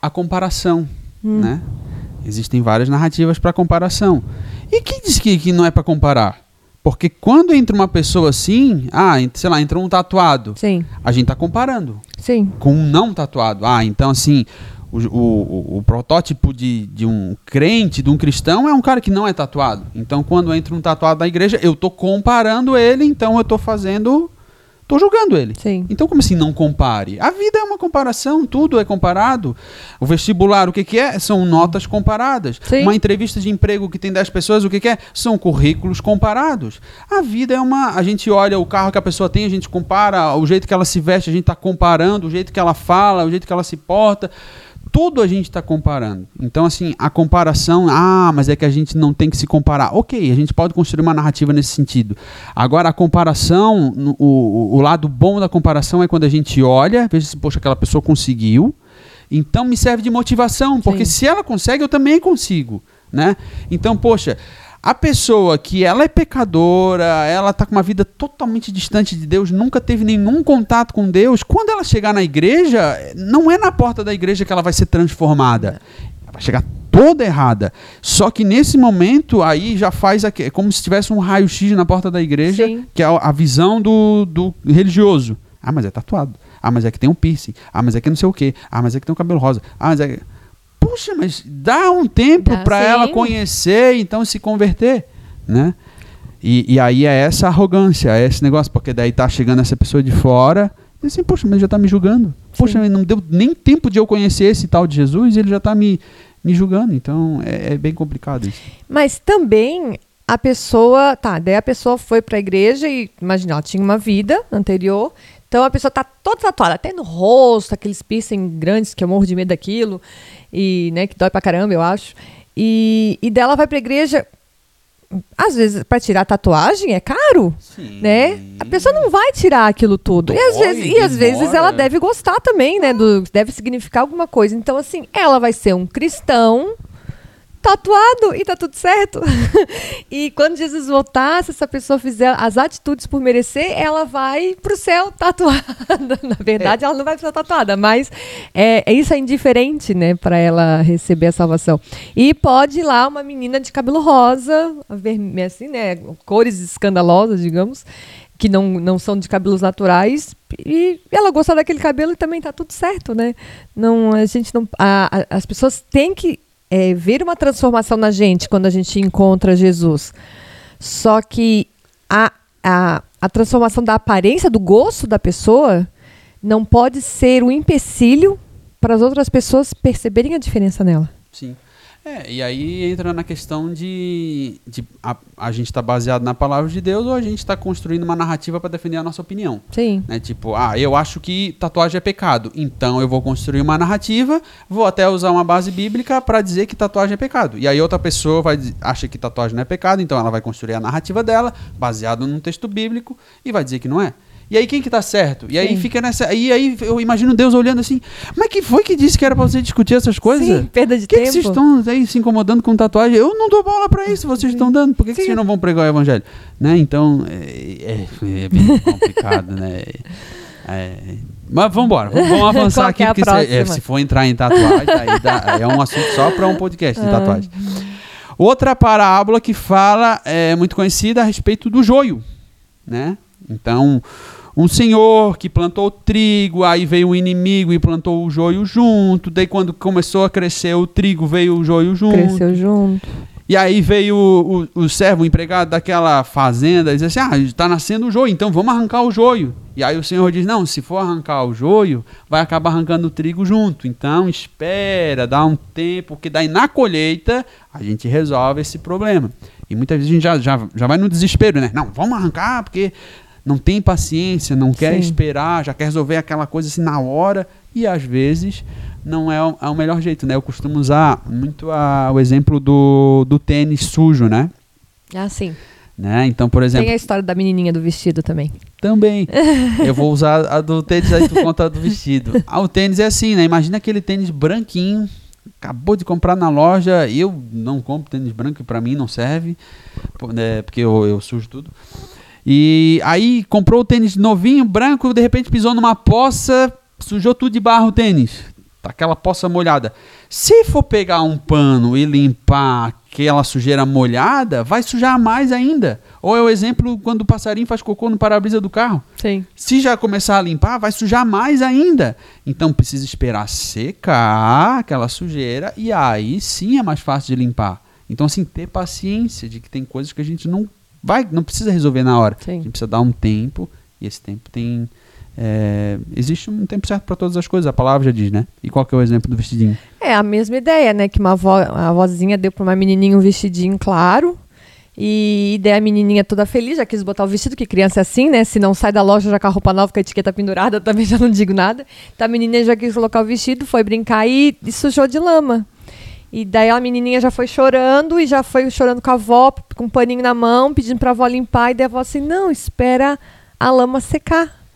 Speaker 1: a comparação, hum. né? Existem várias narrativas para comparação. E quem diz que, que não é para comparar? Porque quando entra uma pessoa assim, ah, sei lá, entra um tatuado.
Speaker 2: Sim.
Speaker 1: A gente tá comparando.
Speaker 2: Sim.
Speaker 1: Com um não tatuado. Ah, então assim, o, o, o, protótipo de, de um crente, de um cristão, é um cara que não é tatuado. Então, quando entra um tatuado na igreja, eu tô comparando ele, então eu tô fazendo. tô julgando ele.
Speaker 2: Sim.
Speaker 1: Então, como assim não compare? A vida é uma comparação, tudo é comparado. O vestibular, o que, que é? São notas comparadas.
Speaker 2: Sim.
Speaker 1: Uma entrevista de emprego que tem 10 pessoas, o que, que é? São currículos comparados. A vida é uma. A gente olha o carro que a pessoa tem, a gente compara, o jeito que ela se veste, a gente está comparando, o jeito que ela fala, o jeito que ela se porta tudo a gente está comparando. Então, assim, a comparação, ah, mas é que a gente não tem que se comparar. Ok, a gente pode construir uma narrativa nesse sentido. Agora, a comparação, o, o lado bom da comparação é quando a gente olha, veja se, poxa, aquela pessoa conseguiu. Então, me serve de motivação, porque Sim. se ela consegue, eu também consigo. Né? Então, poxa, a pessoa que ela é pecadora, ela está com uma vida totalmente distante de Deus, nunca teve nenhum contato com Deus, quando ela chegar na igreja, não é na porta da igreja que ela vai ser transformada. Ela vai chegar toda errada. Só que nesse momento aí já faz é como se tivesse um raio-x na porta da igreja,
Speaker 2: Sim.
Speaker 1: que é a visão do, do religioso. Ah, mas é tatuado. Ah, mas é que tem um piercing. Ah, mas é que não sei o quê. Ah, mas é que tem um cabelo rosa. Ah, mas é que puxa, mas dá um tempo para ela conhecer, então se converter, né? E, e, aí é essa arrogância, é esse negócio, porque daí tá chegando essa pessoa de fora, e assim, poxa, mas já tá me julgando. Poxa, não deu nem tempo de eu conhecer esse tal de Jesus, e ele já tá me, me julgando. Então é, é bem complicado isso.
Speaker 2: Mas também a pessoa, tá, daí a pessoa foi para a igreja e, imagina, ela tinha uma vida anterior, então a pessoa tá toda tatuada, até no rosto, aqueles piercing grandes que eu morro de medo daquilo e né, que dói pra caramba, eu acho. E, e dela vai pra igreja. Às vezes, para tirar tatuagem é caro, Sim. né? A pessoa não vai tirar aquilo tudo. Dói, e às, vezes, e às vezes ela deve gostar também, né? Do, deve significar alguma coisa. Então, assim, ela vai ser um cristão tatuado e tá tudo certo. e quando Jesus voltar, se essa pessoa fizer as atitudes por merecer, ela vai pro céu tatuada. Na verdade, é. ela não vai pro tatuada, mas é, é isso é indiferente, né, para ela receber a salvação. E pode ir lá uma menina de cabelo rosa, vermelho, assim, né, cores escandalosas, digamos, que não, não são de cabelos naturais e ela gostar daquele cabelo e também tá tudo certo, né? Não, a gente não, a, a, as pessoas têm que é, ver uma transformação na gente quando a gente encontra Jesus. Só que a, a, a transformação da aparência, do gosto da pessoa, não pode ser um empecilho para as outras pessoas perceberem a diferença nela.
Speaker 1: Sim. É, e aí entra na questão de, de a, a gente está baseado na palavra de Deus ou a gente está construindo uma narrativa para defender a nossa opinião.
Speaker 2: Sim.
Speaker 1: Né? Tipo, ah, eu acho que tatuagem é pecado, então eu vou construir uma narrativa, vou até usar uma base bíblica para dizer que tatuagem é pecado. E aí outra pessoa vai acha que tatuagem não é pecado, então ela vai construir a narrativa dela baseado num texto bíblico e vai dizer que não é. E aí quem que tá certo? E aí Sim. fica nessa. E aí eu imagino Deus olhando assim, mas que foi que disse que era pra você discutir essas coisas? Sim,
Speaker 2: perda de
Speaker 1: que
Speaker 2: tempo.
Speaker 1: Que vocês estão aí se incomodando com tatuagem? Eu não dou bola pra isso, vocês estão dando. Por que, que, vocês não vão pregar o evangelho? Né? Então, é, é, é bem complicado, né? É, mas vamos embora, vamos, avançar aqui,
Speaker 2: é
Speaker 1: porque se, é, se, for entrar em tatuagem, aí dá, é um assunto só para um podcast de ah. tatuagem. Outra parábola que fala, é muito conhecida, a respeito do joio, né? Então, um senhor que plantou trigo, aí veio o um inimigo e plantou o joio junto. Daí, quando começou a crescer o trigo, veio o joio junto.
Speaker 2: Cresceu junto.
Speaker 1: E aí veio o, o, o servo, o empregado daquela fazenda, e disse assim: Ah, está nascendo o joio, então vamos arrancar o joio. E aí o senhor diz: Não, se for arrancar o joio, vai acabar arrancando o trigo junto. Então espera, dá um tempo, que daí na colheita a gente resolve esse problema. E muitas vezes a gente já, já, já vai no desespero, né? Não, vamos arrancar, porque não tem paciência, não quer Sim. esperar, já quer resolver aquela coisa assim na hora e às vezes não é o, é o melhor jeito, né? Eu costumo usar muito a, o exemplo do, do tênis sujo, né?
Speaker 2: Ah, sim.
Speaker 1: Né? Então, por exemplo.
Speaker 2: Tem a história da menininha do vestido também.
Speaker 1: Também. Eu vou usar a do tênis aí tu conta do vestido. Ah, o tênis é assim, né? Imagina aquele tênis branquinho, acabou de comprar na loja. Eu não compro tênis branco, para mim não serve, né? porque eu, eu sujo tudo. E aí comprou o tênis novinho, branco, de repente pisou numa poça, sujou tudo de barro o tênis. Tá aquela poça molhada. Se for pegar um pano e limpar aquela sujeira molhada, vai sujar mais ainda. Ou é o exemplo quando o passarinho faz cocô no para-brisa do carro.
Speaker 2: Sim.
Speaker 1: Se já começar a limpar, vai sujar mais ainda. Então precisa esperar secar aquela sujeira e aí sim é mais fácil de limpar. Então assim, ter paciência de que tem coisas que a gente não vai, não precisa resolver na hora.
Speaker 2: Sim. A
Speaker 1: gente precisa dar um tempo e esse tempo tem é, existe um tempo certo para todas as coisas, a palavra já diz, né? E qual que é o exemplo do vestidinho?
Speaker 2: É a mesma ideia, né? Que uma avó, a vozinha deu para uma menininha um vestidinho claro. E daí a menininha toda feliz, já quis botar o vestido, que criança é assim, né? Se não sai da loja já com a roupa nova, com a etiqueta pendurada, também já não digo nada. Então a menininha já quis colocar o vestido, foi brincar e, e sujou de lama. E daí a menininha já foi chorando e já foi chorando com a avó, com um paninho na mão, pedindo para a avó limpar. E daí a avó assim: não, espera a lama secar.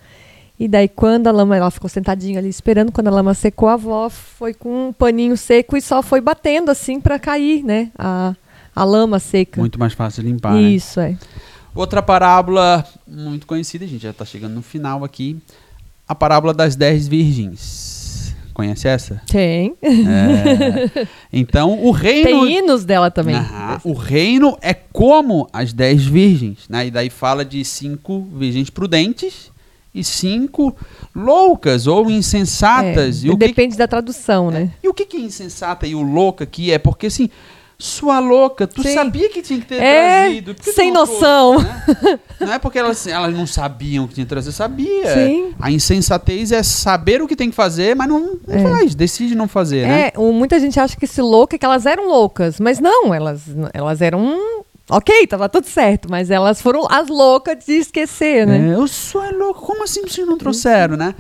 Speaker 2: E daí quando a lama, ela ficou sentadinha ali esperando, quando a lama secou, a avó foi com um paninho seco e só foi batendo assim para cair, né? A, a lama seca.
Speaker 1: Muito mais fácil de limpar,
Speaker 2: Isso,
Speaker 1: né?
Speaker 2: é.
Speaker 1: Outra parábola muito conhecida, a gente já está chegando no final aqui. A parábola das dez virgens. Conhece essa?
Speaker 2: Tem.
Speaker 1: É. Então, o reino.
Speaker 2: Tem hinos dela também.
Speaker 1: o reino é como as dez virgens. Né? E daí fala de cinco virgens prudentes e cinco loucas ou insensatas.
Speaker 2: É, e depende que... da tradução, né?
Speaker 1: E o que, que é insensata e o louca aqui é? Porque assim sua louca, tu Sim. sabia que tinha que ter é, trazido.
Speaker 2: Sem noção.
Speaker 1: né? Não é porque elas, elas não sabiam que tinha que trazer, sabia.
Speaker 2: Sim.
Speaker 1: A insensatez é saber o que tem que fazer, mas não, não é. faz, decide não fazer, né?
Speaker 2: É, muita gente acha que esse louca é que elas eram loucas, mas não, elas, elas eram Ok, tava tudo certo, mas elas foram as loucas de esquecer, né?
Speaker 1: É, eu sou é louco, como assim vocês não trouxeram, né?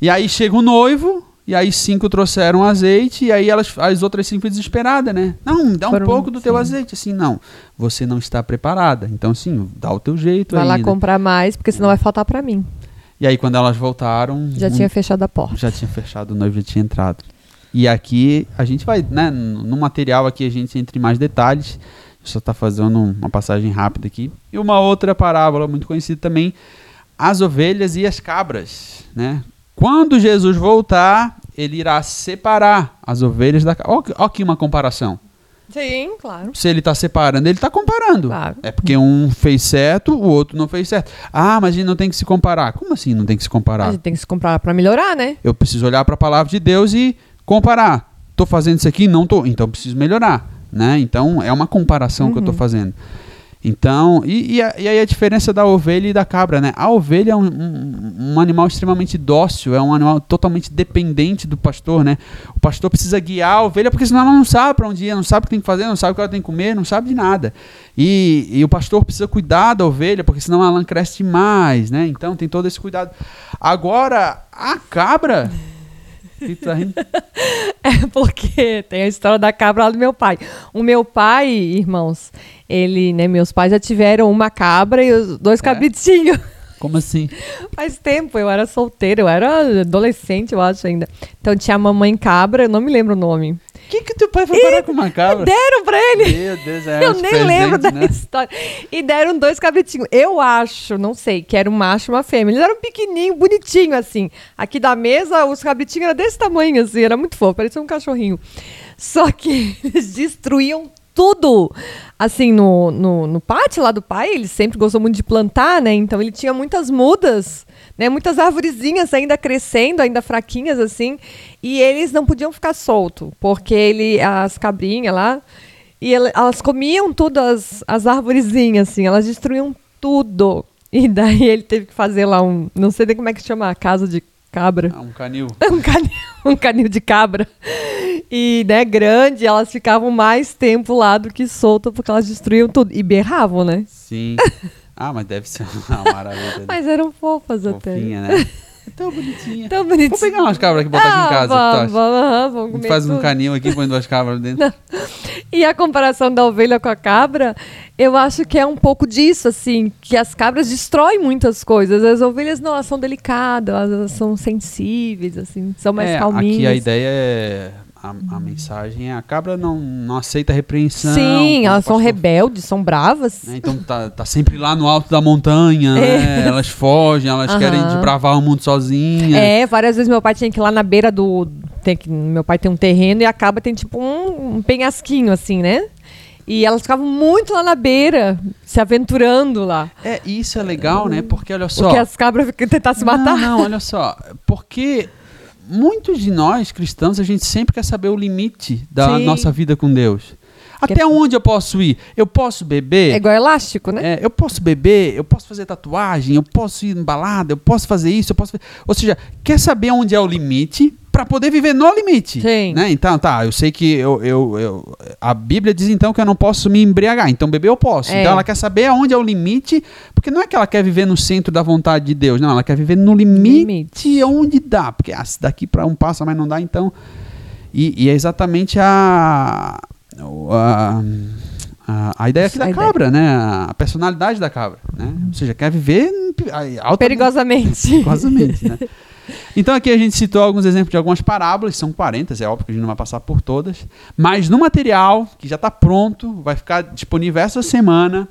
Speaker 1: E aí chega o noivo, e aí cinco trouxeram azeite, e aí elas, as outras cinco desesperadas, né? Não, dá um Foram, pouco do sim. teu azeite. Assim, não, você não está preparada. Então, sim, dá o teu jeito
Speaker 2: Vai
Speaker 1: aí,
Speaker 2: lá comprar mais, porque senão vai faltar para mim.
Speaker 1: E aí, quando elas voltaram...
Speaker 2: Já um, tinha fechado a porta.
Speaker 1: Já tinha fechado, o noivo já tinha entrado. E aqui a gente vai, né, no material aqui a gente entra em mais detalhes. Só está fazendo uma passagem rápida aqui. E uma outra parábola muito conhecida também, as ovelhas e as cabras, né? Quando Jesus voltar, ele irá separar as ovelhas da. Olha aqui uma comparação.
Speaker 2: Sim, claro.
Speaker 1: Se ele está separando, ele está comparando.
Speaker 2: Claro.
Speaker 1: É porque um fez certo, o outro não fez certo. Ah, mas a gente não tem que se comparar. Como assim não tem que se
Speaker 2: A
Speaker 1: comparar?
Speaker 2: gente tem que se comprar pra melhorar, né?
Speaker 1: Eu preciso olhar para a palavra de Deus e comparar. Tô fazendo isso aqui? Não tô. Então eu preciso melhorar, né? Então é uma comparação que eu tô fazendo. Então, e, e, a- e aí a diferença da ovelha e da cabra, né? A ovelha é um, um- um animal extremamente dócil, é um animal totalmente dependente do pastor, né? O pastor precisa guiar a ovelha, porque senão ela não sabe para onde ir, não sabe o que tem que fazer, não sabe o que ela tem que comer, não sabe de nada. E, e o pastor precisa cuidar da ovelha, porque senão ela cresce demais, né? Então tem todo esse cuidado. Agora, a cabra.
Speaker 2: É porque tem a história da cabra lá do meu pai. O meu pai, irmãos, ele, né, meus pais já tiveram uma cabra e os dois cabritinhos.
Speaker 1: Como assim?
Speaker 2: Faz tempo, eu era solteira, eu era adolescente, eu acho ainda. Então tinha a mamãe cabra, eu não me lembro o nome.
Speaker 1: O que, que teu pai foi parar com uma cabra?
Speaker 2: Deram pra ele.
Speaker 1: Meu Deus, é
Speaker 2: eu nem lembro da
Speaker 1: né?
Speaker 2: história. E deram dois cabritinhos. Eu acho, não sei, que era um macho e uma fêmea. Eles eram pequenininho, bonitinho, assim. Aqui da mesa, os cabritinhos eram desse tamanho, assim. Era muito fofo, parecia um cachorrinho. Só que eles destruíam tudo. Assim, no, no, no pátio lá do pai, ele sempre gostou muito de plantar, né? Então ele tinha muitas mudas, né? Muitas arvorezinhas ainda crescendo, ainda fraquinhas, assim. E eles não podiam ficar solto, porque ele, as cabrinhas lá, e elas comiam tudo, as, as arvorezinhas, assim, elas destruíam tudo. E daí ele teve que fazer lá um, não sei nem como é que chama, a casa de cabra.
Speaker 1: Ah, um canil.
Speaker 2: Um canil, um canil de cabra. E, né, grande, elas ficavam mais tempo lá do que soltas, porque elas destruíam tudo. E berravam, né?
Speaker 1: Sim. Ah, mas deve ser uma maravilha.
Speaker 2: Mas eram fofas até.
Speaker 1: Fofinha, né? Tão bonitinha.
Speaker 2: Tão bonitinho.
Speaker 1: Vou pegar umas cabras aqui e botar aqui em casa.
Speaker 2: Ah,
Speaker 1: tu
Speaker 2: vamos, vamos, vamos comer
Speaker 1: faz um
Speaker 2: tudo.
Speaker 1: canil aqui, põe duas cabras dentro.
Speaker 2: E a comparação da ovelha com a cabra, eu acho que é um pouco disso, assim, que as cabras destroem muitas coisas. As ovelhas não, elas são delicadas, elas são sensíveis, assim, são mais
Speaker 1: é,
Speaker 2: calminhas.
Speaker 1: aqui a ideia é. A, a mensagem é: a cabra não, não aceita repreensão.
Speaker 2: Sim, elas são rebeldes, são bravas.
Speaker 1: né? Então tá, tá sempre lá no alto da montanha, né? Elas fogem, elas
Speaker 2: Aham.
Speaker 1: querem desbravar o mundo sozinha.
Speaker 2: É, várias vezes meu pai tinha que ir lá na beira do. Tem que, meu pai tem um terreno e a cabra tem tipo um, um penhasquinho, assim, né? E elas ficavam muito lá na beira, se aventurando lá.
Speaker 1: É, isso é legal, né? Porque olha só.
Speaker 2: Porque as cabras tentar se matar.
Speaker 1: Não, não, olha só. Porque muitos de nós cristãos, a gente sempre quer saber o limite da
Speaker 2: Sim.
Speaker 1: nossa vida com Deus. Até
Speaker 2: Quer-
Speaker 1: onde eu posso ir? Eu posso beber?
Speaker 2: É igual elástico, né?
Speaker 1: É, eu posso beber, eu posso fazer tatuagem, eu posso ir em balada, eu posso fazer isso, eu posso. Ou seja, quer saber onde é o limite para poder viver no limite.
Speaker 2: Sim.
Speaker 1: Né? Então, tá, eu sei que eu, eu, eu- a Bíblia diz então que eu não posso me embriagar, então beber eu posso.
Speaker 2: É.
Speaker 1: Então ela quer saber aonde é o limite, porque não é que ela quer viver no centro da vontade de Deus, não, ela quer viver no limite,
Speaker 2: Limite.
Speaker 1: onde dá, porque ah, se daqui para um passo mas não dá, então. E, e é exatamente a. a a, a ideia aqui
Speaker 2: A
Speaker 1: da
Speaker 2: ideia.
Speaker 1: cabra, né? A personalidade da cabra, né? Ou seja, quer viver a- alta
Speaker 2: Perigosamente.
Speaker 1: Perigosamente, né? Então aqui a gente citou alguns exemplos de algumas parábolas, são 40, é óbvio que a gente não vai passar por todas, mas no material que já está pronto, vai ficar disponível essa semana,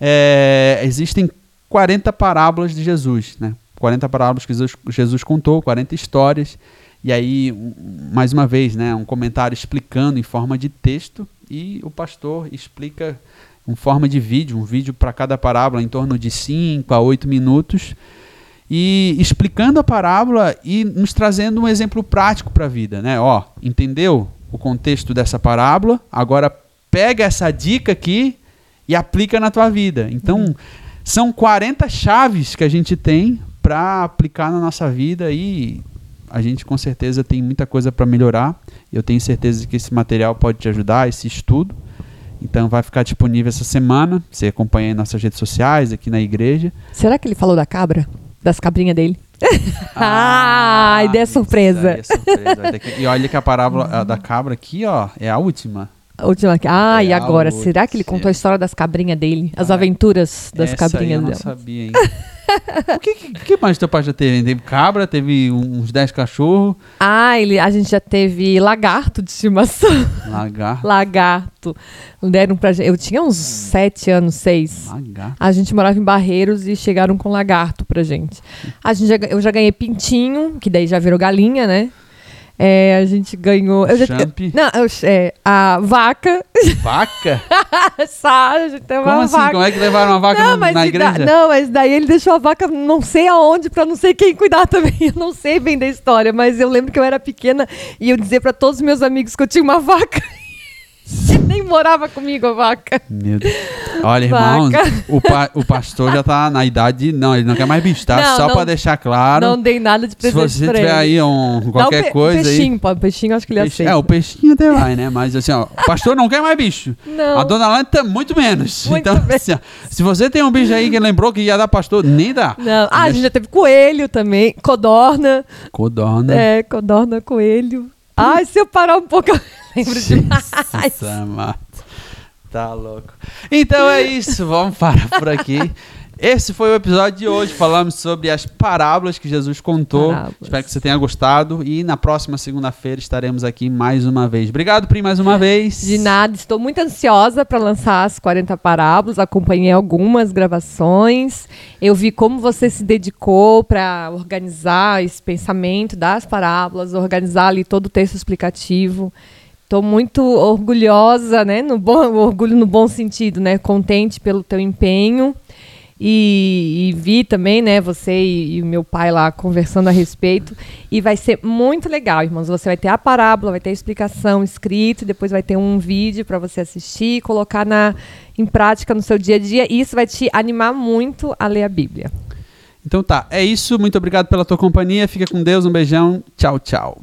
Speaker 1: é, existem 40 parábolas de Jesus, né? 40 parábolas que Jesus, Jesus contou, 40 histórias, e aí, mais uma vez, né, um comentário explicando em forma de texto, e o pastor explica em forma de vídeo, um vídeo para cada parábola em torno de 5 a 8 minutos, e explicando a parábola e nos trazendo um exemplo prático para a vida, né? Ó, entendeu o contexto dessa parábola? Agora pega essa dica aqui e aplica na tua vida. Então, são 40 chaves que a gente tem para aplicar na nossa vida e a gente com certeza tem muita coisa para melhorar. Eu tenho certeza que esse material pode te ajudar, esse estudo. Então vai ficar disponível essa semana. Você acompanha em nossas redes sociais, aqui na igreja.
Speaker 2: Será que ele falou da cabra? Das cabrinhas dele? Ah, ideia
Speaker 1: isso
Speaker 2: surpresa.
Speaker 1: é surpresa. Que- E olha que a parábola a da cabra aqui, ó, é a última.
Speaker 2: A última aqui. Ah,
Speaker 1: É
Speaker 2: e agora? Será que ele contou a história das cabrinhas dele? As
Speaker 1: Ah,
Speaker 2: aventuras das
Speaker 1: Essa aí eu
Speaker 2: cabrinhas
Speaker 1: não
Speaker 2: dele?
Speaker 1: sabia, hein? o que, que, que mais teu pai já teve? Teve cabra, teve uns 10 cachorros,
Speaker 2: Ah, ele, a gente já teve lagarto de estimação.
Speaker 1: lagarto.
Speaker 2: lagarto. Deram pra gente. Eu tinha uns sete anos, seis.
Speaker 1: Lagarto.
Speaker 2: A gente morava em Barreiros e chegaram com lagarto pra gente. A gente já- eu já ganhei pintinho, que daí já virou galinha, né? É, a gente ganhou. Eu já,
Speaker 1: Champ.
Speaker 2: não, eu- é, a vaca.
Speaker 1: Vaca?
Speaker 2: Essa, a gente tem uma
Speaker 1: Como assim?
Speaker 2: vaca.
Speaker 1: Como é que levaram uma vaca
Speaker 2: Não
Speaker 1: no- na
Speaker 2: da-
Speaker 1: igreja?
Speaker 2: não, mas daí ele deixou a vaca não sei aonde pra não sei quem cuidar também. Eu não sei bem da história, mas eu lembro que eu era pequena e eu dizia pra todos os meus amigos que eu tinha uma vaca. Nem morava comigo a vaca.
Speaker 1: Meu Deus. Olha, irmãos,
Speaker 2: Vaca.
Speaker 1: o, pa- o pastor já tá na idade. Não, ele não quer mais bicho, tá?
Speaker 2: Não,
Speaker 1: Só
Speaker 2: não-
Speaker 1: pra deixar claro.
Speaker 2: Não dei nada de
Speaker 1: se
Speaker 2: presente
Speaker 1: você
Speaker 2: pra
Speaker 1: tiver
Speaker 2: ele.
Speaker 1: aí um, qualquer
Speaker 2: pe-
Speaker 1: coisa aí.
Speaker 2: peixinho, pô, peixinho acho que ele
Speaker 1: Peixe-
Speaker 2: aceita.
Speaker 1: é, o peixinho até vai, né? Mas assim, ó, o pastor não quer mais bicho.
Speaker 2: Não.
Speaker 1: A dona Lanta, muito menos.
Speaker 2: Muito
Speaker 1: então,
Speaker 2: menos.
Speaker 1: assim, ó, se você tem um bicho aí que lembrou que ia dar pastor, nem dá.
Speaker 2: Não. Ah, a gente já teve coelho também, codorna.
Speaker 1: Codorna.
Speaker 2: É, codorna, coelho. Ai, se eu parar um pouco, eu lembro demais.
Speaker 1: Jesus amado. Tá louco. Então é isso, vamos parar por aqui. Esse foi o episódio de hoje. Falamos sobre as parábolas que Jesus contou.
Speaker 2: Parábolas.
Speaker 1: Espero que você tenha gostado. E na próxima segunda-feira estaremos aqui mais uma vez. Obrigado, Pri, mais uma vez.
Speaker 2: De nada, estou muito ansiosa para lançar as 40 parábolas. Acompanhei algumas gravações. Eu vi como você se dedicou para organizar esse pensamento das parábolas, organizar ali todo o texto explicativo. Estou muito orgulhosa, né? No bom, orgulho no bom sentido, né? Contente pelo teu empenho. E, e vi também, né, você e, e meu pai lá conversando a respeito. E vai ser muito legal, irmãos. Você vai ter a parábola, vai ter a explicação escrita, depois vai ter um vídeo para você assistir e colocar na, em prática no seu dia a dia. E isso vai te animar muito a ler a Bíblia.
Speaker 1: Então tá, é isso. Muito obrigado pela tua companhia. Fica com Deus. Um beijão. Tchau, tchau.